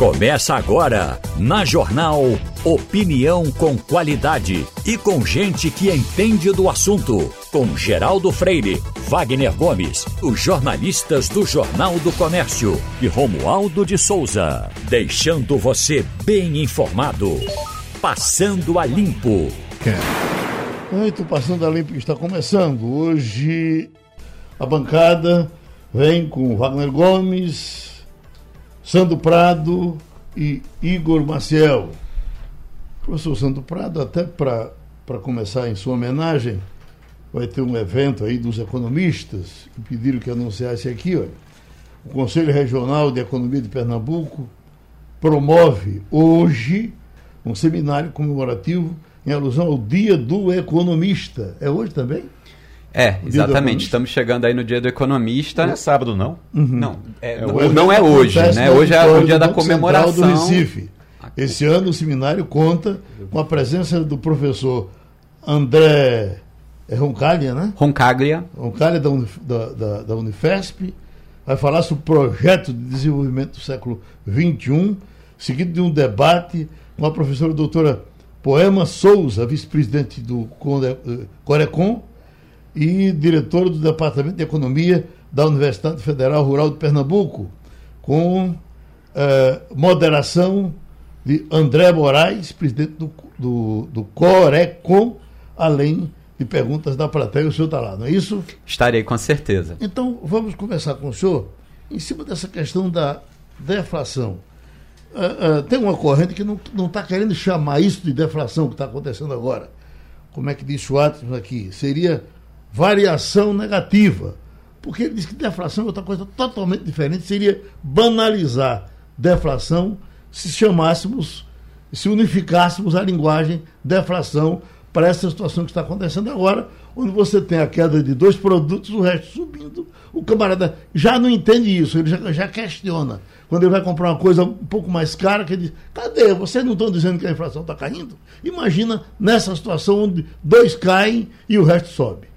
Começa agora, na Jornal Opinião com qualidade e com gente que entende do assunto. Com Geraldo Freire, Wagner Gomes, os jornalistas do Jornal do Comércio e Romualdo de Souza. Deixando você bem informado. Passando a Limpo. Muito Passando a Limpo está começando. Hoje a bancada vem com Wagner Gomes, Sandro Prado e Igor Maciel. Professor Sandro Prado, até para começar em sua homenagem, vai ter um evento aí dos economistas que pediram que anunciasse aqui, olha. O Conselho Regional de Economia de Pernambuco promove hoje um seminário comemorativo em alusão ao Dia do Economista. É hoje também? É, exatamente. Estamos chegando aí no dia do economista. Não é sábado, não? Uhum. Não, é, é, não, não é hoje, né? Hoje é o dia da comemoração. do Recife. Esse ano o seminário conta com a presença do professor André Roncaglia, né? Roncaglia. Roncaglia da, da, da, Unifesp. Vai falar sobre o projeto de desenvolvimento do século XXI, seguido de um debate com a professora doutora Poema Souza, vice-presidente do Corecon, e diretor do Departamento de Economia da Universidade Federal Rural de Pernambuco, com eh, moderação de André Moraes, presidente do, do, do Corecom, além de perguntas da plateia. O senhor está lá, não é isso? Estarei, com certeza. Então, vamos começar com o senhor em cima dessa questão da deflação. Uh, uh, tem uma corrente que não está querendo chamar isso de deflação que está acontecendo agora. Como é que disse o Atlas aqui? Seria variação negativa. Porque ele diz que deflação é outra coisa totalmente diferente, seria banalizar deflação se chamássemos, se unificássemos a linguagem deflação para essa situação que está acontecendo agora, onde você tem a queda de dois produtos, o resto subindo. O camarada já não entende isso, ele já, já questiona. Quando ele vai comprar uma coisa um pouco mais cara, que ele diz: cadê? Vocês não estão dizendo que a inflação está caindo? Imagina nessa situação onde dois caem e o resto sobe.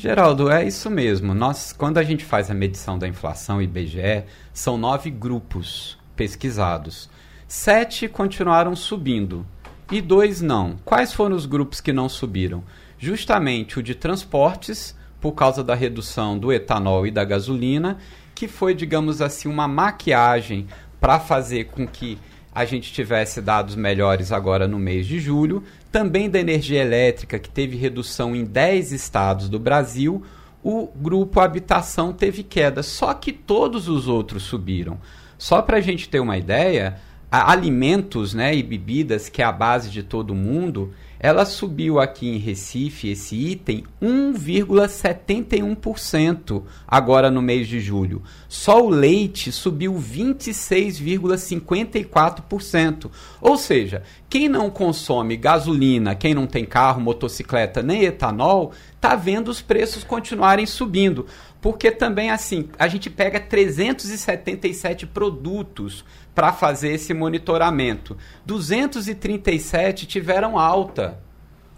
Geraldo, é isso mesmo. Nós, quando a gente faz a medição da inflação IBGE, são nove grupos pesquisados. Sete continuaram subindo e dois não. Quais foram os grupos que não subiram? Justamente o de transportes, por causa da redução do etanol e da gasolina, que foi, digamos assim, uma maquiagem para fazer com que a gente tivesse dados melhores agora no mês de julho, também da energia elétrica, que teve redução em 10 estados do Brasil, o grupo habitação teve queda, só que todos os outros subiram. Só para a gente ter uma ideia, alimentos né, e bebidas, que é a base de todo mundo, ela subiu aqui em Recife, esse item, 1,71% agora no mês de julho. Só o leite subiu 26,54%. Ou seja, quem não consome gasolina, quem não tem carro, motocicleta nem etanol, está vendo os preços continuarem subindo. Porque também, assim, a gente pega 377 produtos para fazer esse monitoramento. 237 tiveram alta.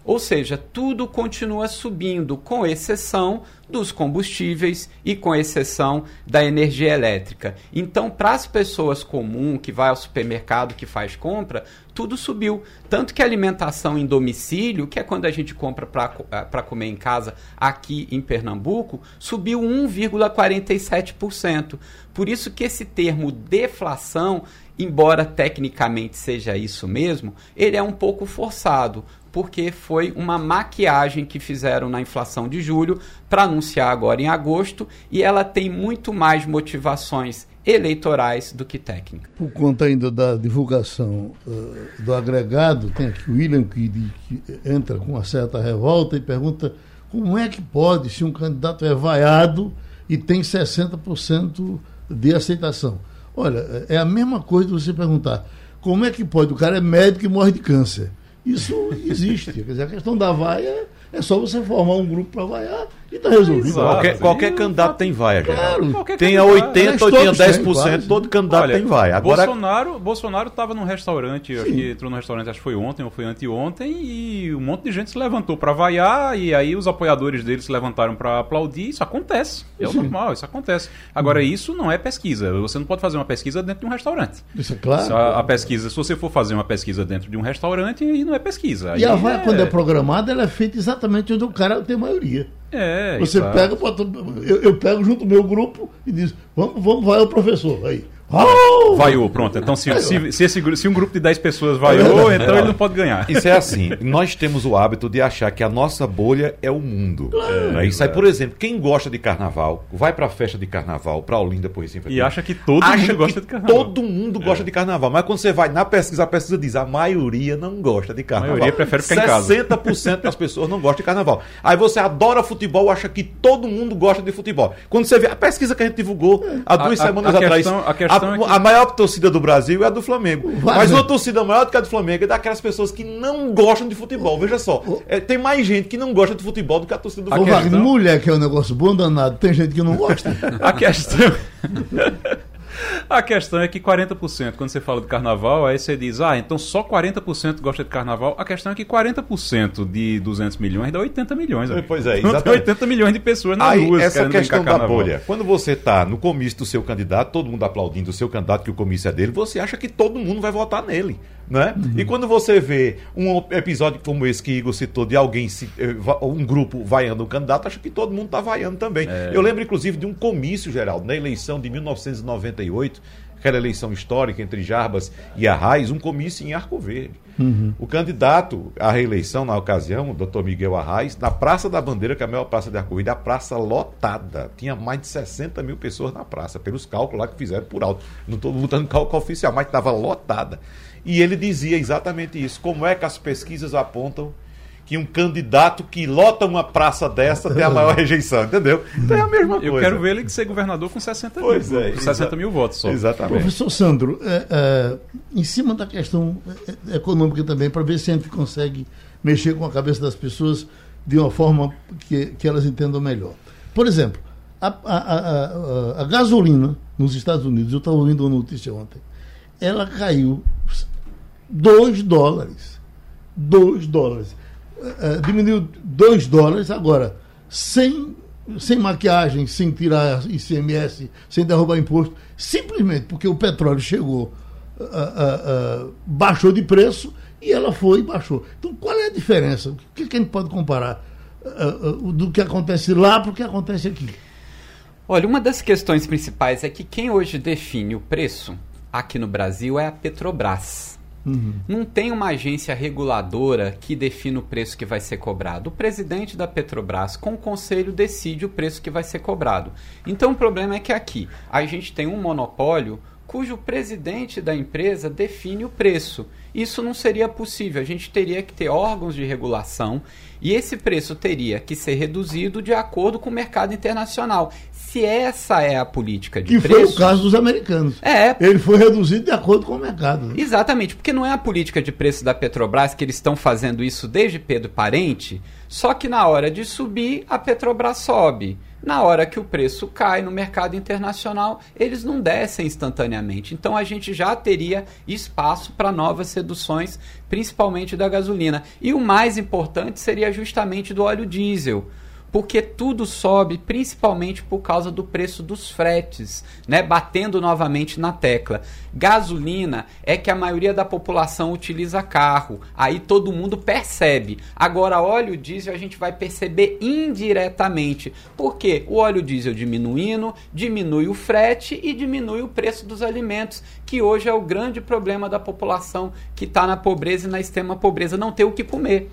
Ou seja, tudo continua subindo, com exceção dos combustíveis e com exceção da energia elétrica. Então, para as pessoas comuns que vai ao supermercado, que faz compra, tudo subiu. Tanto que a alimentação em domicílio, que é quando a gente compra para eh, comer em casa aqui em Pernambuco, subiu 1,47%. Por isso que esse termo deflação, embora tecnicamente seja isso mesmo, ele é um pouco forçado porque foi uma maquiagem que fizeram na inflação de julho para anunciar agora em agosto e ela tem muito mais motivações eleitorais do que técnicas. Por conta ainda da divulgação uh, do agregado, tem aqui o William que, que, entra com uma certa revolta e pergunta como é que pode, se um candidato é vaiado e tem 60% de aceitação. Olha, é a mesma coisa de você perguntar como é que pode, o cara é médico e morre de câncer. Isso existe. Quer dizer, a questão da vaia é só você formar um grupo para vaiar E está resolvido. Exato. Qualquer, qualquer candidato tem vaia, Claro. Qualquer Tenha candidato. 80 Mas ou tenha todos têm, 10%, quase. todo candidato Olha, tem vaia. Agora, Bolsonaro, Bolsonaro estava num restaurante, acho que entrou no restaurante, acho que foi ontem ou foi anteontem, e um monte de gente se levantou para vaiar, e aí os apoiadores dele se levantaram para aplaudir. Isso acontece. É o normal, isso acontece. Agora, isso não é pesquisa. Você não pode fazer uma pesquisa dentro de um restaurante. Isso é claro. Se a, a pesquisa, se você for fazer uma pesquisa dentro de um restaurante, aí não é pesquisa. E Aí a vaia, quando é programada, ela é feita exatamente onde o cara tem maioria. É, Você pega, eu, eu pego junto o meu grupo e diz, vamos, vamos vai o professor. Aí. Oh! Vaiou, pronto. Então, se, se, se, esse, se um grupo de 10 pessoas vaiou, então ele não pode ganhar. Isso é assim, nós temos o hábito de achar que a nossa bolha é o mundo. Né? Isso aí, por exemplo, quem gosta de carnaval, vai pra festa de carnaval, pra Olinda, por exemplo. E acha que todo acha mundo gosta de carnaval. É. Todo mundo gosta de carnaval. Mas quando você vai na pesquisa, a pesquisa diz a maioria não gosta de carnaval. maioria prefere ficar em casa. 60% das pessoas não gostam de carnaval. Aí você adora futebol, acha que todo mundo gosta de futebol. Quando você vê a pesquisa que a gente divulgou há duas A- a- semanas a atrás, questão- a é que- a maior torcida do Brasil é a do Flamengo. Vai, Mas né? uma torcida maior do que a do Flamengo é daquelas pessoas que não gostam de futebol. Veja só, é, tem mais gente que não gosta de futebol do que a torcida do Flamengo. Mulher que é um negócio bom danado, tem gente que não gosta. A questão. A questão é que 40%, quando você fala de carnaval, aí você diz, ah, então só 40% gosta de carnaval. A questão é que 40% de 200 milhões dá 80 milhões. amigo. Pois é, exatamente. 80 milhões de pessoas nas Aí, ruas essa questão da bolha. Quando você está no comício do seu candidato, todo mundo aplaudindo o seu candidato, que o comício é dele, você acha que todo mundo vai votar nele. Né? E quando você vê um episódio como esse que Igor citou, de alguém, se, eh, um grupo vaiando um candidato, acha que todo mundo está vaiando também. Eu lembro, inclusive, de um comício, Geraldo, na eleição de 1998, aquela eleição histórica entre Jarbas e Arraes, um comício em Arco Verde. O candidato à reeleição, na ocasião, o doutor Miguel Arraes, na Praça da Bandeira, que é a maior praça de Arco Verde, a praça lotada. Tinha mais de 60 mil pessoas na praça, pelos cálculos lá que fizeram por alto. Não estou botando cálculo oficial, mas estava lotada. E ele dizia exatamente isso. Como é que as pesquisas apontam que um candidato que lota uma praça dessa tem a maior rejeição, entendeu? Então é a mesma coisa. Eu quero ver ele ser governador com 60 mil, Pois é, com 60 exa- mil votos só. Exatamente. Professor Sandro, é, é, em cima da questão é, econômica também, para ver se a gente consegue mexer com a cabeça das pessoas de uma forma que, que elas entendam melhor. Por exemplo, a, a- a- a- a gasolina nos Estados Unidos, eu estava ouvindo uma notícia ontem, ela caiu 2 dólares. 2 dólares. É, diminuiu 2 dólares agora, sem, sem maquiagem, sem tirar ICMS, sem derrubar imposto, simplesmente porque o petróleo chegou, ah, baixou de preço e ela foi e baixou. Então, qual é a diferença? O que, que a gente pode comparar do que acontece lá para o que acontece aqui? Olha, uma das questões principais é que quem hoje define o preço aqui no Brasil é a Petrobras. Não tem uma agência reguladora que define o preço que vai ser cobrado. O presidente da Petrobras, com o conselho, decide o preço que vai ser cobrado. Então o problema é que aqui a gente tem um monopólio cujo presidente da empresa define o preço. Isso não seria possível. A gente teria que ter órgãos de regulação e esse preço teria que ser reduzido de acordo com o mercado internacional. Se essa é a política de Que foi preço. o caso dos americanos. É, Ele foi reduzido de acordo com o mercado. né? Exatamente, porque não é a política de preço da Petrobras que eles estão fazendo isso desde Pedro Parente, só que na hora de subir, a Petrobras sobe. Na hora que o preço cai no mercado internacional, eles não descem instantaneamente. Então a gente já teria espaço para novas reduções, principalmente da gasolina. E o mais importante seria justamente do óleo diesel porque tudo sobe principalmente por causa do preço dos fretes, né? Batendo novamente na tecla. Gasolina é que a maioria da população utiliza carro, aí todo mundo percebe. Agora, óleo diesel a gente vai perceber indiretamente, porque o óleo diesel diminuindo, diminui o frete e diminui o preço dos alimentos, que hoje é o grande problema da população que está na pobreza e na extrema pobreza, não ter o que comer.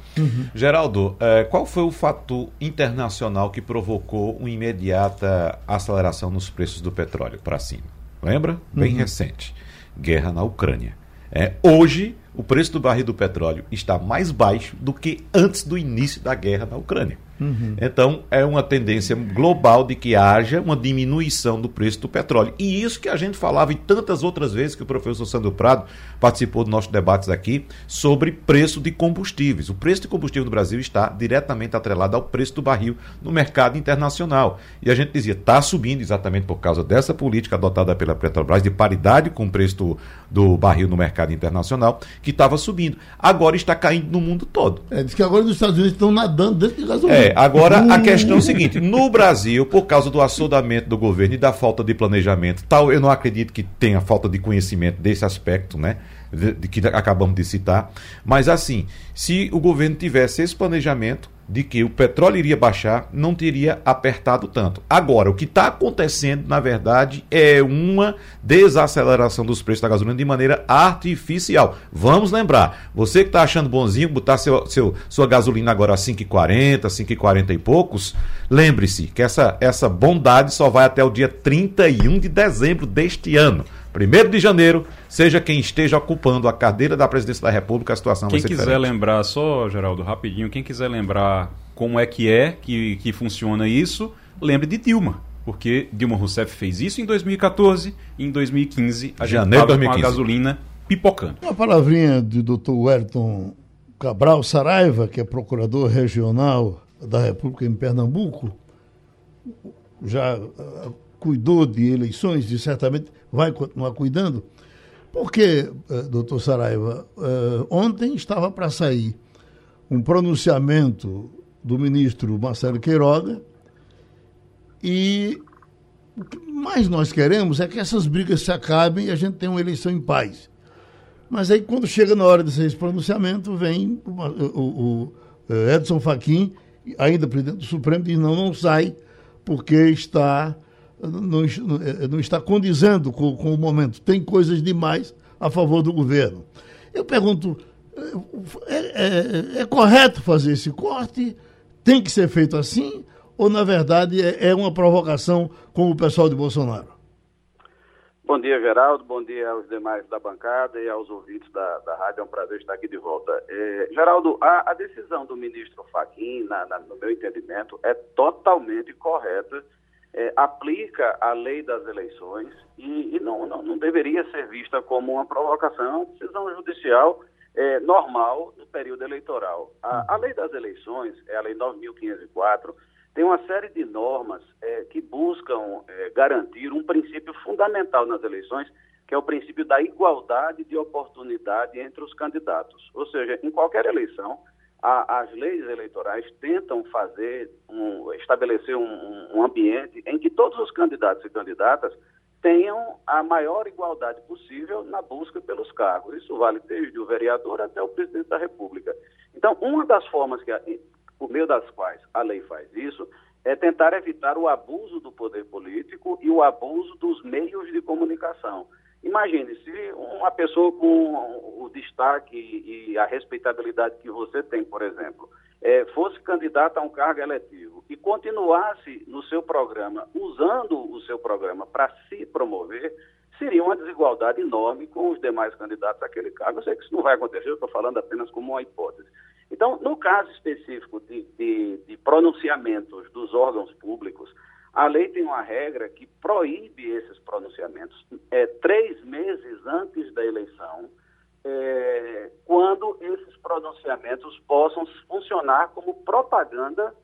Geraldo, eh, qual foi o fator internacional que provocou uma imediata aceleração nos preços do petróleo para cima? Lembra? Bem recente. Guerra na Ucrânia. É, hoje, o preço do barril do petróleo está mais baixo do que antes do início da guerra na Ucrânia. Uhum. Então, é uma tendência global de que haja uma diminuição do preço do petróleo. E isso que a gente falava e tantas outras vezes que o professor Sandro Prado participou dos nossos debates aqui sobre preço de combustíveis. O preço de combustível no Brasil está diretamente atrelado ao preço do barril no mercado internacional. E a gente dizia, está subindo exatamente por causa dessa política adotada pela Petrobras de paridade com o preço do, do barril no mercado internacional, que estava subindo. Agora está caindo no mundo todo. É, diz que agora os Estados Unidos estão nadando dentro de gasolina. É, agora a questão é o seguinte: no Brasil, por causa do assodamento do governo e da falta de planejamento, tal, eu não acredito que tenha falta de conhecimento desse aspecto, né? De, de, que acabamos de citar. Mas assim, se o governo tivesse esse planejamento, de que o petróleo iria baixar, não teria apertado tanto. Agora, o que está acontecendo, na verdade, é uma desaceleração dos preços da gasolina de maneira artificial. Vamos lembrar, você que está achando bonzinho botar seu, seu, sua gasolina agora a 5,40, 5,40 e poucos, lembre-se que essa, essa bondade só vai até o dia 31 de dezembro deste ano. 1 de janeiro, seja quem esteja ocupando a cadeira da presidência da República, a situação quem vai ser Quem quiser diferente. lembrar, só, Geraldo, rapidinho, quem quiser lembrar como é que é que, que funciona isso, lembre de Dilma. Porque Dilma Rousseff fez isso em 2014 e em 2015 a gente estava com a gasolina pipocando. Uma palavrinha do Dr. Wellington Cabral Saraiva, que é procurador regional da República em Pernambuco, já uh, cuidou de eleições e certamente vai continuar cuidando. Porque, uh, doutor Saraiva, uh, ontem estava para sair um pronunciamento do ministro Marcelo Queiroga e o que mais nós queremos é que essas brigas se acabem e a gente tenha uma eleição em paz. Mas aí, quando chega na hora desse pronunciamento, vem o, o, o Edson Fachin, ainda presidente do Supremo, diz: não, não sai, porque está não, não está condizendo com, com, o momento. Tem coisas demais a favor do governo. Eu pergunto: é, é, é, correto fazer esse corte? Tem que ser feito assim? Ou, na verdade, é, é uma provocação com o pessoal de Bolsonaro? Bom dia, Geraldo. Bom dia aos demais da bancada e aos ouvintes da, da rádio. É um prazer estar aqui de volta. É, Geraldo, a, a, decisão do ministro Fachin, na, na, no meu entendimento, é totalmente correta é, aplica a lei das eleições e, e não, não, não, deveria ser vista como uma provocação, decisão judicial é, normal no período eleitoral. A, a, lei das eleições, é a lei 9.504, tem uma série de normas é, que buscam é, garantir um princípio fundamental nas eleições, que é o princípio da igualdade de oportunidade entre os candidatos. Ou seja, em qualquer eleição, a, as leis eleitorais tentam fazer, um, estabelecer um, um, ambiente em que todos os candidatos e candidatas tenham a maior igualdade possível na busca pelos cargos. Isso vale desde o vereador até o presidente da República. Então, uma das formas que, a, por meio das quais a lei faz isso é tentar evitar o abuso do poder político e o abuso dos meios de comunicação. Imagine se uma pessoa com o destaque e a respeitabilidade que você tem, por exemplo, é, fosse candidata a um cargo eletivo e continuasse no seu programa, usando o seu programa para se promover, seria uma desigualdade enorme com os demais candidatos àquele cargo. Eu sei que isso não vai acontecer, eu estou falando apenas como uma hipótese. Então, no caso específico de, de, de pronunciamentos dos órgãos públicos, a lei tem uma regra que proíbe esses pronunciamentos é, três meses antes da eleição, é, quando esses pronunciamentos possam funcionar como propaganda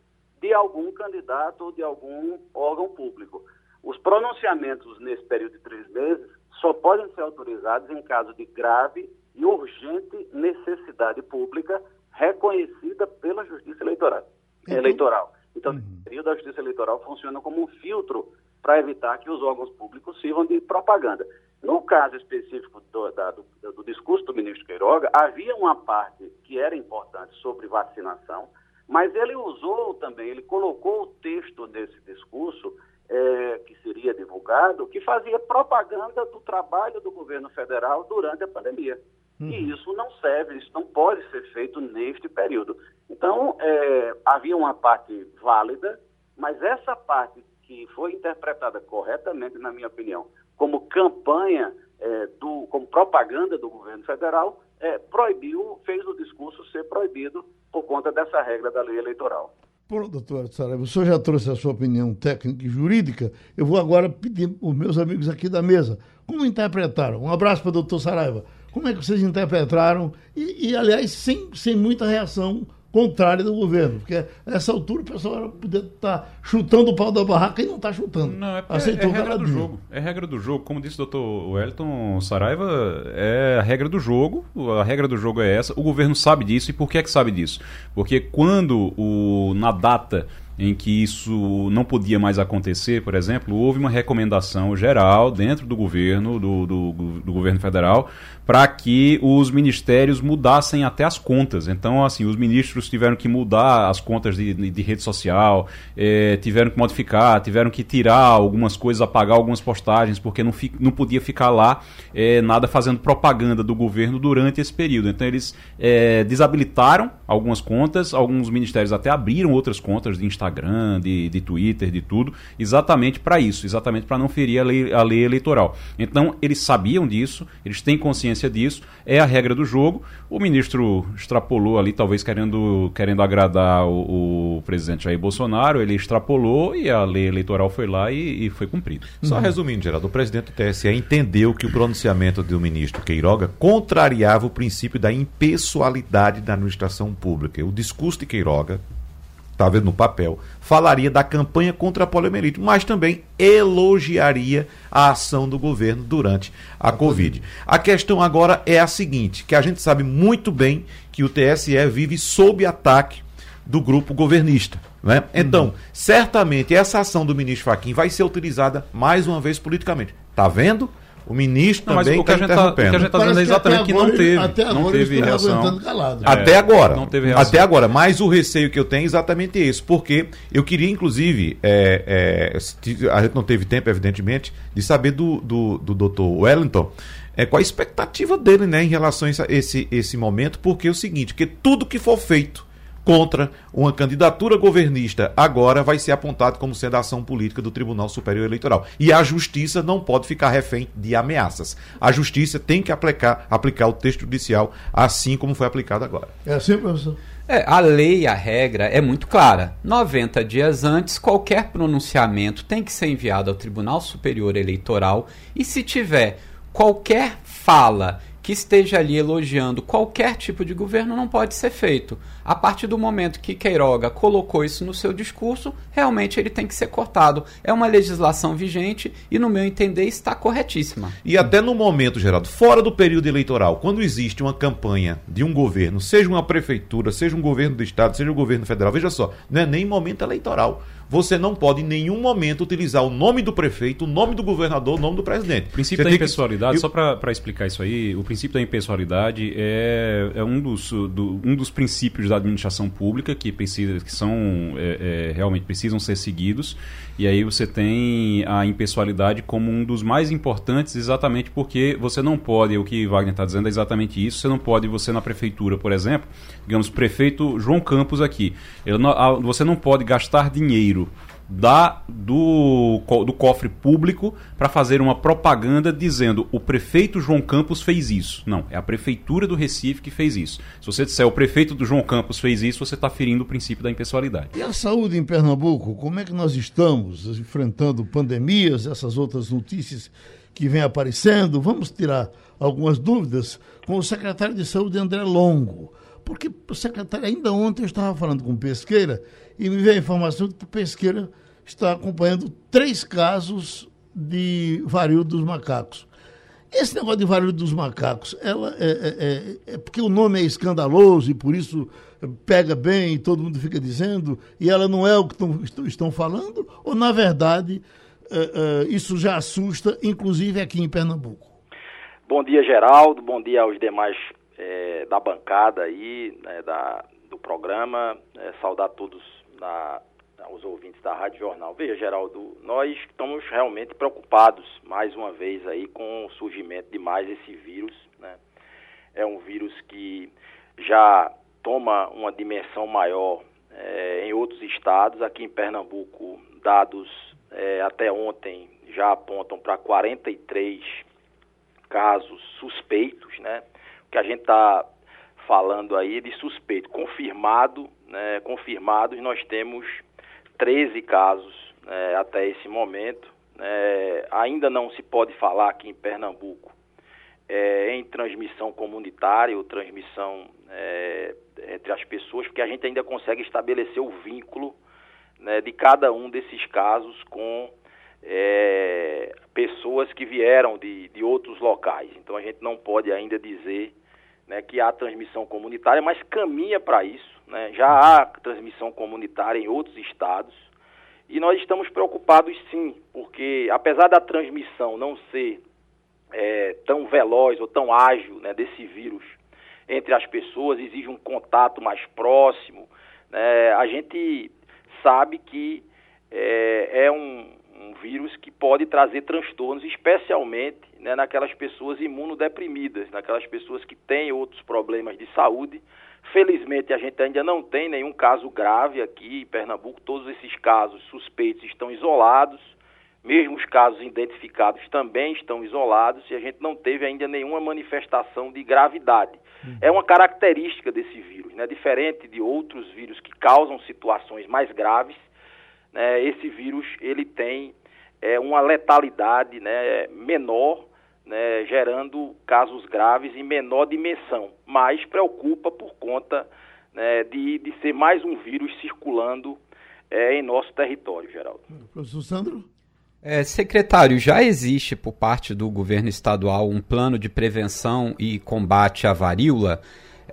de algum candidato ou de algum órgão público. Os pronunciamentos nesse período de três meses só podem ser autorizados em caso de grave e urgente necessidade pública reconhecida pela Justiça Eleitoral. Então, eleitoral. Então, uhum. o período da Justiça Eleitoral funciona como um filtro para evitar que os órgãos públicos sirvam de propaganda. No caso específico do, da, do, do, discurso do ministro Queiroga, havia uma parte que era importante sobre vacinação, mas ele usou também, ele colocou o texto desse discurso, é, que seria divulgado, que fazia propaganda do trabalho do governo federal durante a pandemia. Uhum. E isso não serve, isso não pode ser feito neste período. Então, é, havia uma parte válida, mas essa parte que foi interpretada corretamente, na minha opinião, como campanha, é, do, como propaganda do governo federal, é, proibiu, fez o discurso ser proibido por conta dessa regra da lei eleitoral. Pronto, doutor Saraiva, o senhor já trouxe a sua opinião técnica e jurídica. Eu vou agora pedir os meus amigos aqui da mesa. Como interpretaram? Um abraço para o doutor Saraiva. Como é que vocês interpretaram? E, e, aliás, sem, sem muita reação contrária do governo, porque a essa altura o pessoal podia estar tá chutando o pau da barraca e não está chutando. Não, é, Aceitou é, é regra do jogo. É regra do jogo. Como disse o doutor Wellington Saraiva, é a regra do jogo. A regra do jogo é essa. O governo sabe disso. E por que é que sabe disso? Porque quando, o, na data em que isso não podia mais acontecer, por exemplo, houve uma recomendação geral dentro do governo, do, do, do governo federal, para que os ministérios mudassem até as contas. Então, assim, os ministros tiveram que mudar as contas de, de rede social, eh, tiveram que modificar, tiveram que tirar algumas coisas, apagar algumas postagens, porque não, fi, não podia ficar lá eh, nada fazendo propaganda do governo durante esse período. Então, eles eh, desabilitaram algumas contas, alguns ministérios até abriram outras contas de Instagram, de, de Twitter, de tudo, exatamente para isso, exatamente para não ferir a lei, a lei eleitoral. Então, eles sabiam disso, eles têm consciência disso, é a regra do jogo. O ministro extrapolou ali, talvez querendo, querendo agradar o, o presidente Jair Bolsonaro, ele extrapolou e a lei eleitoral foi lá e, e foi cumprida. Só uhum. resumindo, Geraldo, o presidente do TSE entendeu que o pronunciamento do ministro Queiroga contrariava o princípio da impessoalidade da administração pública. O discurso de Queiroga, está vendo no papel, falaria da campanha contra a poliomielite, mas também elogiaria a ação do governo durante a Covid. A questão agora é a seguinte, que a gente sabe muito bem que o TSE vive sob ataque do grupo governista. Né? Então, uhum. certamente essa ação do ministro Faquim vai ser utilizada mais uma vez politicamente. Tá vendo? O ministro não, também está interrompendo. Tá, o que a gente está dizendo é exatamente que, não teve, até não teve reação. Calado. É, até agora. Não teve reação. Até agora. Mas o receio que eu tenho é exatamente esse. Porque eu queria, inclusive, é, é, a gente não teve tempo, evidentemente, de saber do, do, do doutor Wellington é, qual a expectativa dele né, em relação a esse, esse momento. Porque é o seguinte, que tudo que for feito contra uma candidatura governista agora vai ser apontado como sendo a ação política do Tribunal Superior Eleitoral. E a justiça não pode ficar refém de ameaças. A justiça tem que aplicar, aplicar o texto judicial assim como foi aplicado agora. É assim, professor? É, a lei, a regra é muito clara. 90 dias antes, qualquer pronunciamento tem que ser enviado ao Tribunal Superior Eleitoral e se tiver qualquer fala que esteja ali elogiando qualquer tipo de governo não pode ser feito. A partir do momento que Queiroga colocou isso no seu discurso, realmente ele tem que ser cortado. É uma legislação vigente e, no meu entender, está corretíssima. E até no momento, Geraldo, fora do período eleitoral, quando existe uma campanha de um governo, seja uma prefeitura, seja um governo do estado, seja um governo federal, veja só, não é nem momento eleitoral você não pode em nenhum momento utilizar o nome do prefeito, o nome do governador, o nome do presidente. O princípio você da impessoalidade, que... só para explicar isso aí, o princípio da impessoalidade é, é um, dos, do, um dos princípios da administração pública que, precisa, que são é, é, realmente precisam ser seguidos. E aí você tem a impessoalidade como um dos mais importantes, exatamente porque você não pode, o que Wagner está dizendo é exatamente isso, você não pode, você na prefeitura, por exemplo, digamos, prefeito João Campos aqui, não, você não pode gastar dinheiro da, do, do cofre público para fazer uma propaganda dizendo o prefeito João Campos fez isso. Não, é a prefeitura do Recife que fez isso. Se você disser o prefeito do João Campos fez isso, você está ferindo o princípio da impessoalidade. E a saúde em Pernambuco, como é que nós estamos enfrentando pandemias, essas outras notícias que vêm aparecendo? Vamos tirar algumas dúvidas com o secretário de Saúde, André Longo. Porque o secretário, ainda ontem eu estava falando com o Pesqueira e me veio a informação que o Pesqueira está acompanhando três casos de varíola dos macacos. Esse negócio de varíola dos macacos, ela é, é, é, é, porque o nome é escandaloso e por isso pega bem e todo mundo fica dizendo, e ela não é o que tão, estão falando, ou na verdade é, é, isso já assusta, inclusive aqui em Pernambuco? Bom dia, Geraldo, bom dia aos demais é, da bancada aí, né, da, do programa, saudar todos na, os ouvintes da Rádio Jornal. Veja, Geraldo, nós estamos realmente preocupados, mais uma vez, aí com o surgimento de mais esse vírus. Né? É um vírus que já toma uma dimensão maior é, em outros estados. Aqui em Pernambuco, dados é, até ontem já apontam para 43 casos suspeitos, né? Que a gente está falando aí de suspeito, confirmado né, confirmados, nós temos 13 casos né, até esse momento. É, ainda não se pode falar aqui em Pernambuco é, em transmissão comunitária ou transmissão é, entre as pessoas, porque a gente ainda consegue estabelecer o vínculo né, de cada um desses casos com é, pessoas que vieram de, de outros locais. Então a gente não pode ainda dizer né, que há transmissão comunitária, mas caminha para isso. Né? Já há transmissão comunitária em outros estados e nós estamos preocupados sim, porque apesar da transmissão não ser é, tão veloz ou tão ágil né, desse vírus entre as pessoas, exige um contato mais próximo. Né, a gente sabe que é, é um, um, vírus que pode trazer transtornos, especialmente né, naquelas pessoas imunodeprimidas, naquelas pessoas que têm outros problemas de saúde. Felizmente, a gente ainda não tem nenhum caso grave aqui em Pernambuco. Todos esses casos suspeitos estão isolados mesmo os casos identificados também estão isolados e a gente não teve ainda nenhuma manifestação de gravidade. Uhum. É uma característica desse vírus, né? diferente de outros vírus que causam situações mais graves. Né? Esse vírus ele tem é, uma letalidade né, menor, né, gerando casos graves em menor dimensão, mas preocupa por conta né, de, de ser mais um vírus circulando é, em nosso território, Geraldo. Professor Sandro? É, secretário, já existe por parte do governo estadual um plano de prevenção e combate à varíola?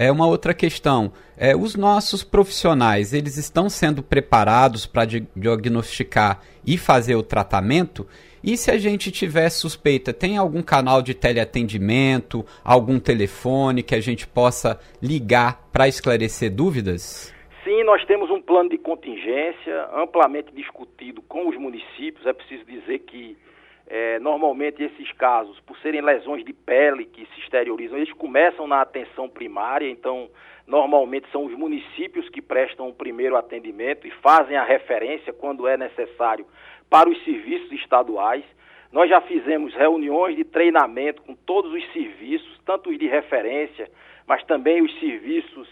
É uma outra questão. É, os nossos profissionais, eles estão sendo preparados para diagnosticar e fazer o tratamento? E se a gente tiver suspeita, tem algum canal de teleatendimento, algum telefone que a gente possa ligar para esclarecer dúvidas? Sim, nós temos um plano de contingência amplamente discutido com os municípios. É preciso dizer que é, normalmente esses casos, por serem lesões de pele que se exteriorizam, eles começam na atenção primária, então normalmente são os municípios que prestam o primeiro atendimento e fazem a referência quando é necessário para os serviços estaduais. Nós já fizemos reuniões de treinamento com todos os serviços, tanto os de referência, mas também os serviços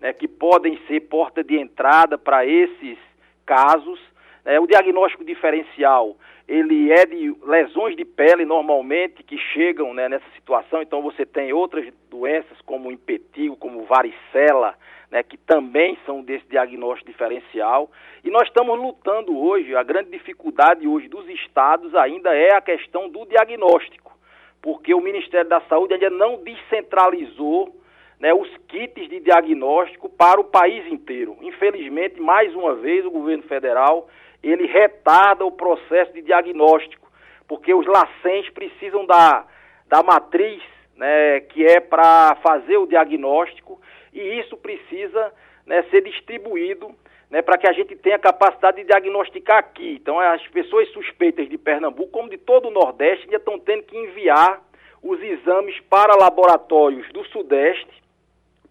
né, que podem ser porta de entrada para esses casos. É, o diagnóstico diferencial, ele é de lesões de pele normalmente que chegam né, nessa situação, então você tem outras doenças como impetigo, como varicela, né, que também são desse diagnóstico diferencial. E nós estamos lutando hoje, a grande dificuldade hoje dos estados ainda é a questão do diagnóstico, porque o Ministério da Saúde ainda não descentralizou né, os kits de diagnóstico para o país inteiro. Infelizmente, mais uma vez, o governo federal ele retarda o processo de diagnóstico, porque os lacens precisam da, da matriz né, que é para fazer o diagnóstico e isso precisa né, ser distribuído né, para que a gente tenha capacidade de diagnosticar aqui. Então, as pessoas suspeitas de Pernambuco, como de todo o Nordeste, ainda estão tendo que enviar os exames para laboratórios do Sudeste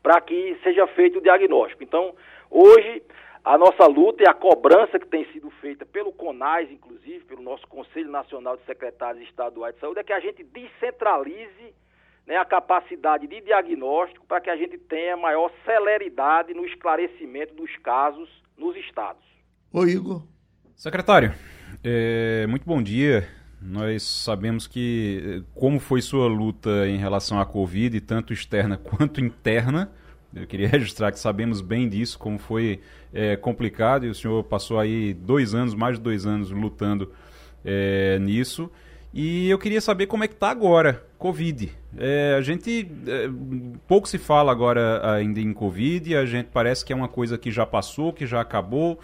para que seja feito o diagnóstico. Então, hoje, a nossa luta e a cobrança que tem sido feita pelo CONAS, inclusive, pelo nosso Conselho Nacional de Secretários Estaduais de Saúde, é que a gente descentralize né, a capacidade de diagnóstico para que a gente tenha maior celeridade no esclarecimento dos casos nos estados. Oi, Igor. Secretário, é, muito bom dia. Nós sabemos que como foi sua luta em relação à Covid, tanto externa quanto interna. Eu queria registrar que sabemos bem disso, como foi é, complicado, e o senhor passou aí dois anos, mais de dois anos, lutando é, nisso. E eu queria saber como é que está agora, Covid. É, a gente é, pouco se fala agora ainda em Covid, a gente parece que é uma coisa que já passou, que já acabou,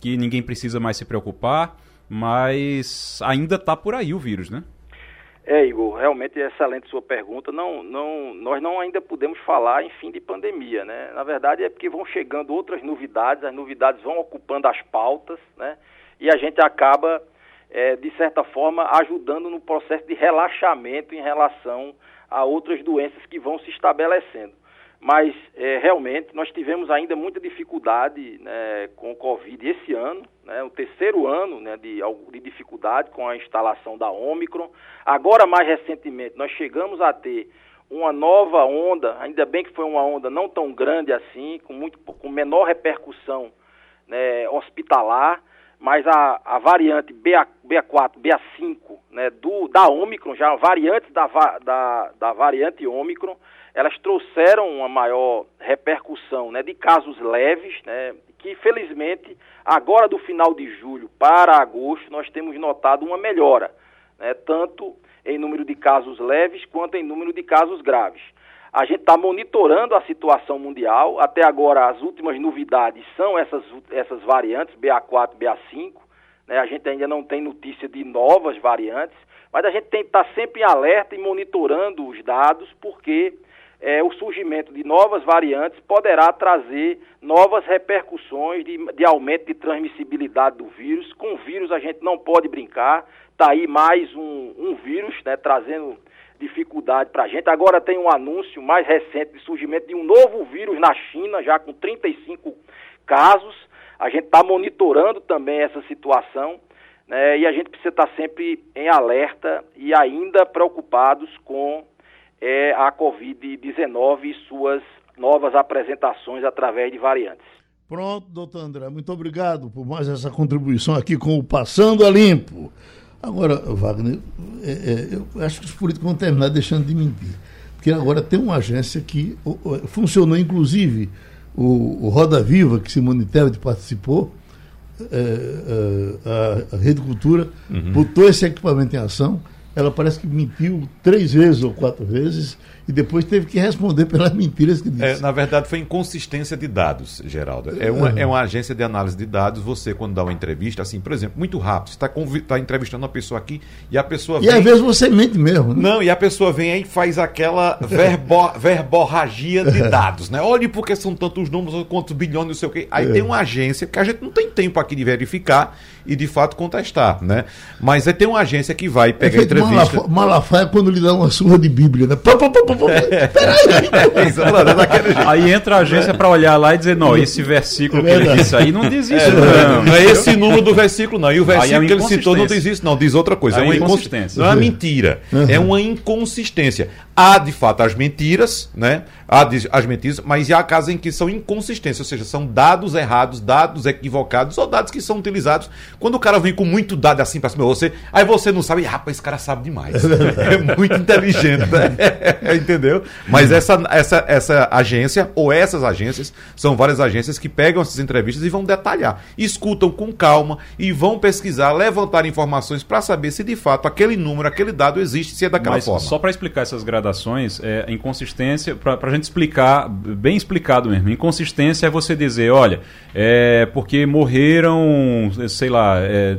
que ninguém precisa mais se preocupar mas ainda está por aí o vírus, né? É, Igor, realmente é excelente sua pergunta. Não, não, nós não ainda podemos falar em fim de pandemia, né? Na verdade é porque vão chegando outras novidades, as novidades vão ocupando as pautas, né? E a gente acaba, é, de certa forma, ajudando no processo de relaxamento em relação a outras doenças que vão se estabelecendo. Mas é, realmente nós tivemos ainda muita dificuldade né, com o Covid esse ano, né, o terceiro ano né, de, de, dificuldade com a instalação da Omicron. Agora, mais recentemente, nós chegamos a ter uma nova onda, ainda bem que foi uma onda não tão grande assim, com, muito, com menor repercussão né, hospitalar, mas a, a variante BA, BA4, BA5, né, do, da Omicron, já variantes da, da, da variante Omicron, elas trouxeram uma maior repercussão né, de casos leves, né, que felizmente agora do final de julho para agosto nós temos notado uma melhora, né, tanto em número de casos leves quanto em número de casos graves. A gente está monitorando a situação mundial. Até agora, as últimas novidades são essas, essas variantes, BA4 BA5. Né? A gente ainda não tem notícia de novas variantes, mas a gente tem que estar tá sempre em alerta e monitorando os dados, porque é, o surgimento de novas variantes poderá trazer novas repercussões de, de aumento de transmissibilidade do vírus. Com o vírus a gente não pode brincar. Está aí mais um, um vírus né, trazendo dificuldade para a gente. Agora tem um anúncio mais recente de surgimento de um novo vírus na China, já com 35 casos. A gente está monitorando também essa situação né, e a gente precisa estar tá sempre em alerta e ainda preocupados com é, a Covid-19 e suas novas apresentações através de variantes. Pronto, doutor André, muito obrigado por mais essa contribuição aqui com o Passando a Limpo. Agora, Wagner, é, é, eu acho que os políticos vão terminar deixando de mentir. Porque agora tem uma agência que funcionou, inclusive, o, o Roda Viva, que Simone Tebet participou, é, é, a, a Rede Cultura, uhum. botou esse equipamento em ação. Ela parece que mentiu três vezes ou quatro vezes e depois teve que responder pelas mentiras que disse. É, na verdade, foi inconsistência de dados, Geraldo. É uma, é uma agência de análise de dados. Você, quando dá uma entrevista, assim, por exemplo, muito rápido, você está tá entrevistando uma pessoa aqui e a pessoa vem. E às vezes você mente mesmo. Né? Não, e a pessoa vem aí e faz aquela verbo, verborragia de dados, né? Olhe porque são tantos números, quantos bilhões, não sei o quê. Aí é. tem uma agência que a gente não tem tempo aqui de verificar e de fato contestar, né? Mas aí tem uma agência que vai pegar é entrevista. Malafaia, Malafaia quando lhe dá uma surra de Bíblia, né? Aí entra a agência para olhar lá e dizer, não, esse versículo que ele disse aí não diz isso, é, não. Não é esse número do versículo, não. E o versículo é que ele citou não diz isso, não. Diz outra coisa. É uma inconsistência. Não é uma mentira. Uhum. É uma inconsistência. Há, de fato, as mentiras, né? Há as mentiras, mas há casos em que são inconsistências, ou seja, são dados errados, dados equivocados, ou dados que são utilizados. Quando o cara vem com muito dado assim para cima de você, aí você não sabe, rapaz, esse cara sabe demais. É muito inteligente, né? entendeu? Mas essa, essa, essa agência, ou essas agências, são várias agências que pegam essas entrevistas e vão detalhar. Escutam com calma e vão pesquisar, levantar informações para saber se de fato aquele número, aquele dado existe, se é daquela Mas, forma. Só para explicar essas gradações, é, inconsistência, para a gente explicar, bem explicado mesmo, inconsistência é você dizer, olha, é porque morreram, sei lá, é,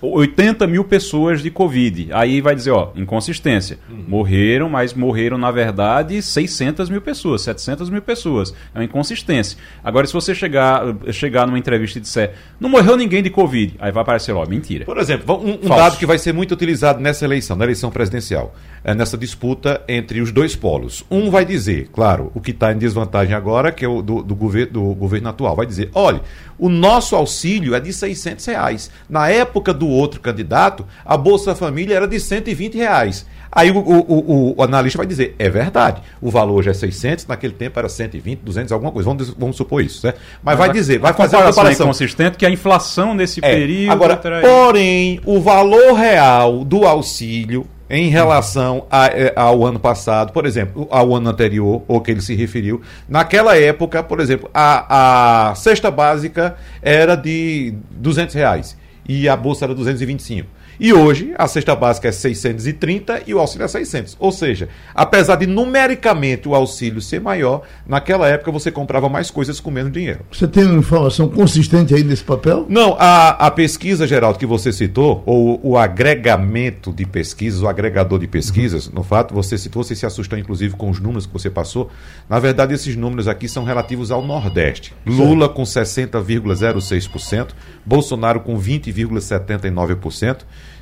80 mil pessoas de Covid. Aí vai dizer, ó, inconsistência. Uhum. Morreram, mas morreram, na verdade, 600 mil pessoas, 700 mil pessoas. É uma inconsistência. Agora, se você chegar, chegar numa entrevista e disser, não morreu ninguém de Covid, aí vai aparecer, ó, mentira. Por exemplo, um, um dado que vai ser muito utilizado nessa eleição, na eleição presidencial, é nessa disputa entre os dois polos. Um vai dizer, claro, o que está em desvantagem agora, que é o do, do, governo, do governo atual, vai dizer, olha, o nosso auxílio é de 600 reais. Na época do outro candidato, a Bolsa Família era de 120 reais. Aí o, o, o, o, analista vai dizer, é verdade, o valor já é 600, naquele tempo era 120, 200, alguma coisa, vamos, vamos supor isso, né? Mas, Mas vai a, dizer, vai fazer a comparação. É consistente que a inflação nesse é. período... Agora, porém, o valor real do auxílio em relação a, é, ao ano passado, por exemplo, ao ano anterior, ou que ele se referiu. Naquela época, por exemplo, a, a cesta básica era de 200 reais e a bolsa era 225. E hoje a cesta básica é 630 e o auxílio é 600. Ou seja, apesar de numericamente o auxílio ser maior, naquela época você comprava mais coisas com menos dinheiro. Você tem uma informação consistente aí nesse papel? Não, a, a pesquisa, Geraldo, que você citou, ou o agregamento de pesquisas, o agregador de pesquisas, uhum. no fato, você citou, você se assustou inclusive com os números que você passou. Na verdade, esses números aqui são relativos ao Nordeste. Lula com 60,06%, Bolsonaro com 20,79%.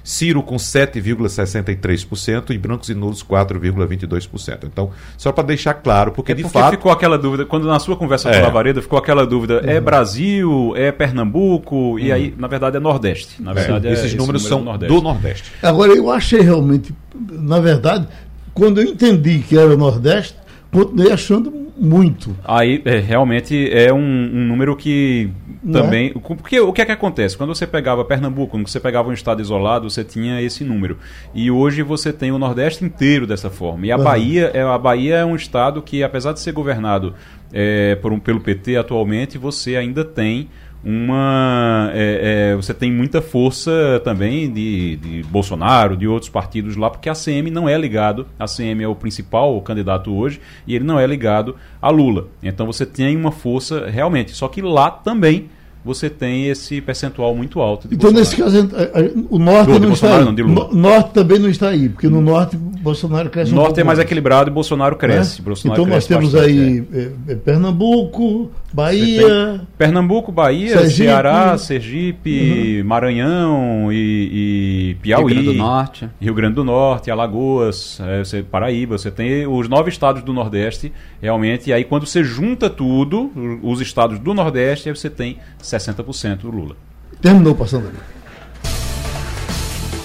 Ciro com 7,63% e brancos e nulos 4,22%. Então, só para deixar claro, porque, é porque de fato. ficou aquela dúvida, quando na sua conversa é. com a Lavareda ficou aquela dúvida: é uhum. é Brasil, é Pernambuco, uhum. e aí, na verdade, é Nordeste. Na verdade, é, esses números são do Nordeste. do Nordeste. Agora, eu achei realmente, na verdade, quando eu entendi que era o Nordeste, continuei achando muito. Aí é, realmente é um, um número que Não é? também. É? Porque o que é que acontece? Quando você pegava Pernambuco, quando você pegava um estado isolado, você tinha esse número. E hoje você tem o Nordeste inteiro dessa forma. E a uhum. Bahia é a Bahia é um estado que, apesar de ser governado é, por um, pelo PT atualmente, você ainda tem uma. É, é, você tem muita força também de, de Bolsonaro, de outros partidos lá, porque a CM não é ligado. A CM é o principal candidato hoje e ele não é ligado a Lula. Então você tem uma força realmente. Só que lá também você tem esse percentual muito alto. então, Bolsonaro. nesse caso, o norte do, não está. Não, norte também não está aí, porque no norte Bolsonaro cresce norte um Norte é mais, mais equilibrado e Bolsonaro cresce. É? Bolsonaro então cresce nós temos bastante, aí é. É, Pernambuco, Bahia. Pernambuco, Bahia, Sergipe, Ceará, Sergipe, uhum. Maranhão e, e, Piauí. Rio Grande do Norte. Rio Grande do Norte, Alagoas, é, você, Paraíba. Você tem os nove estados do Nordeste, realmente. E aí, quando você junta tudo, os estados do Nordeste, aí você tem 60% do Lula. Terminou passando ali.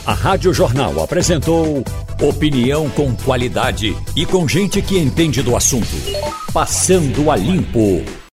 A Rádio Jornal apresentou opinião com qualidade e com gente que entende do assunto. Passando a limpo.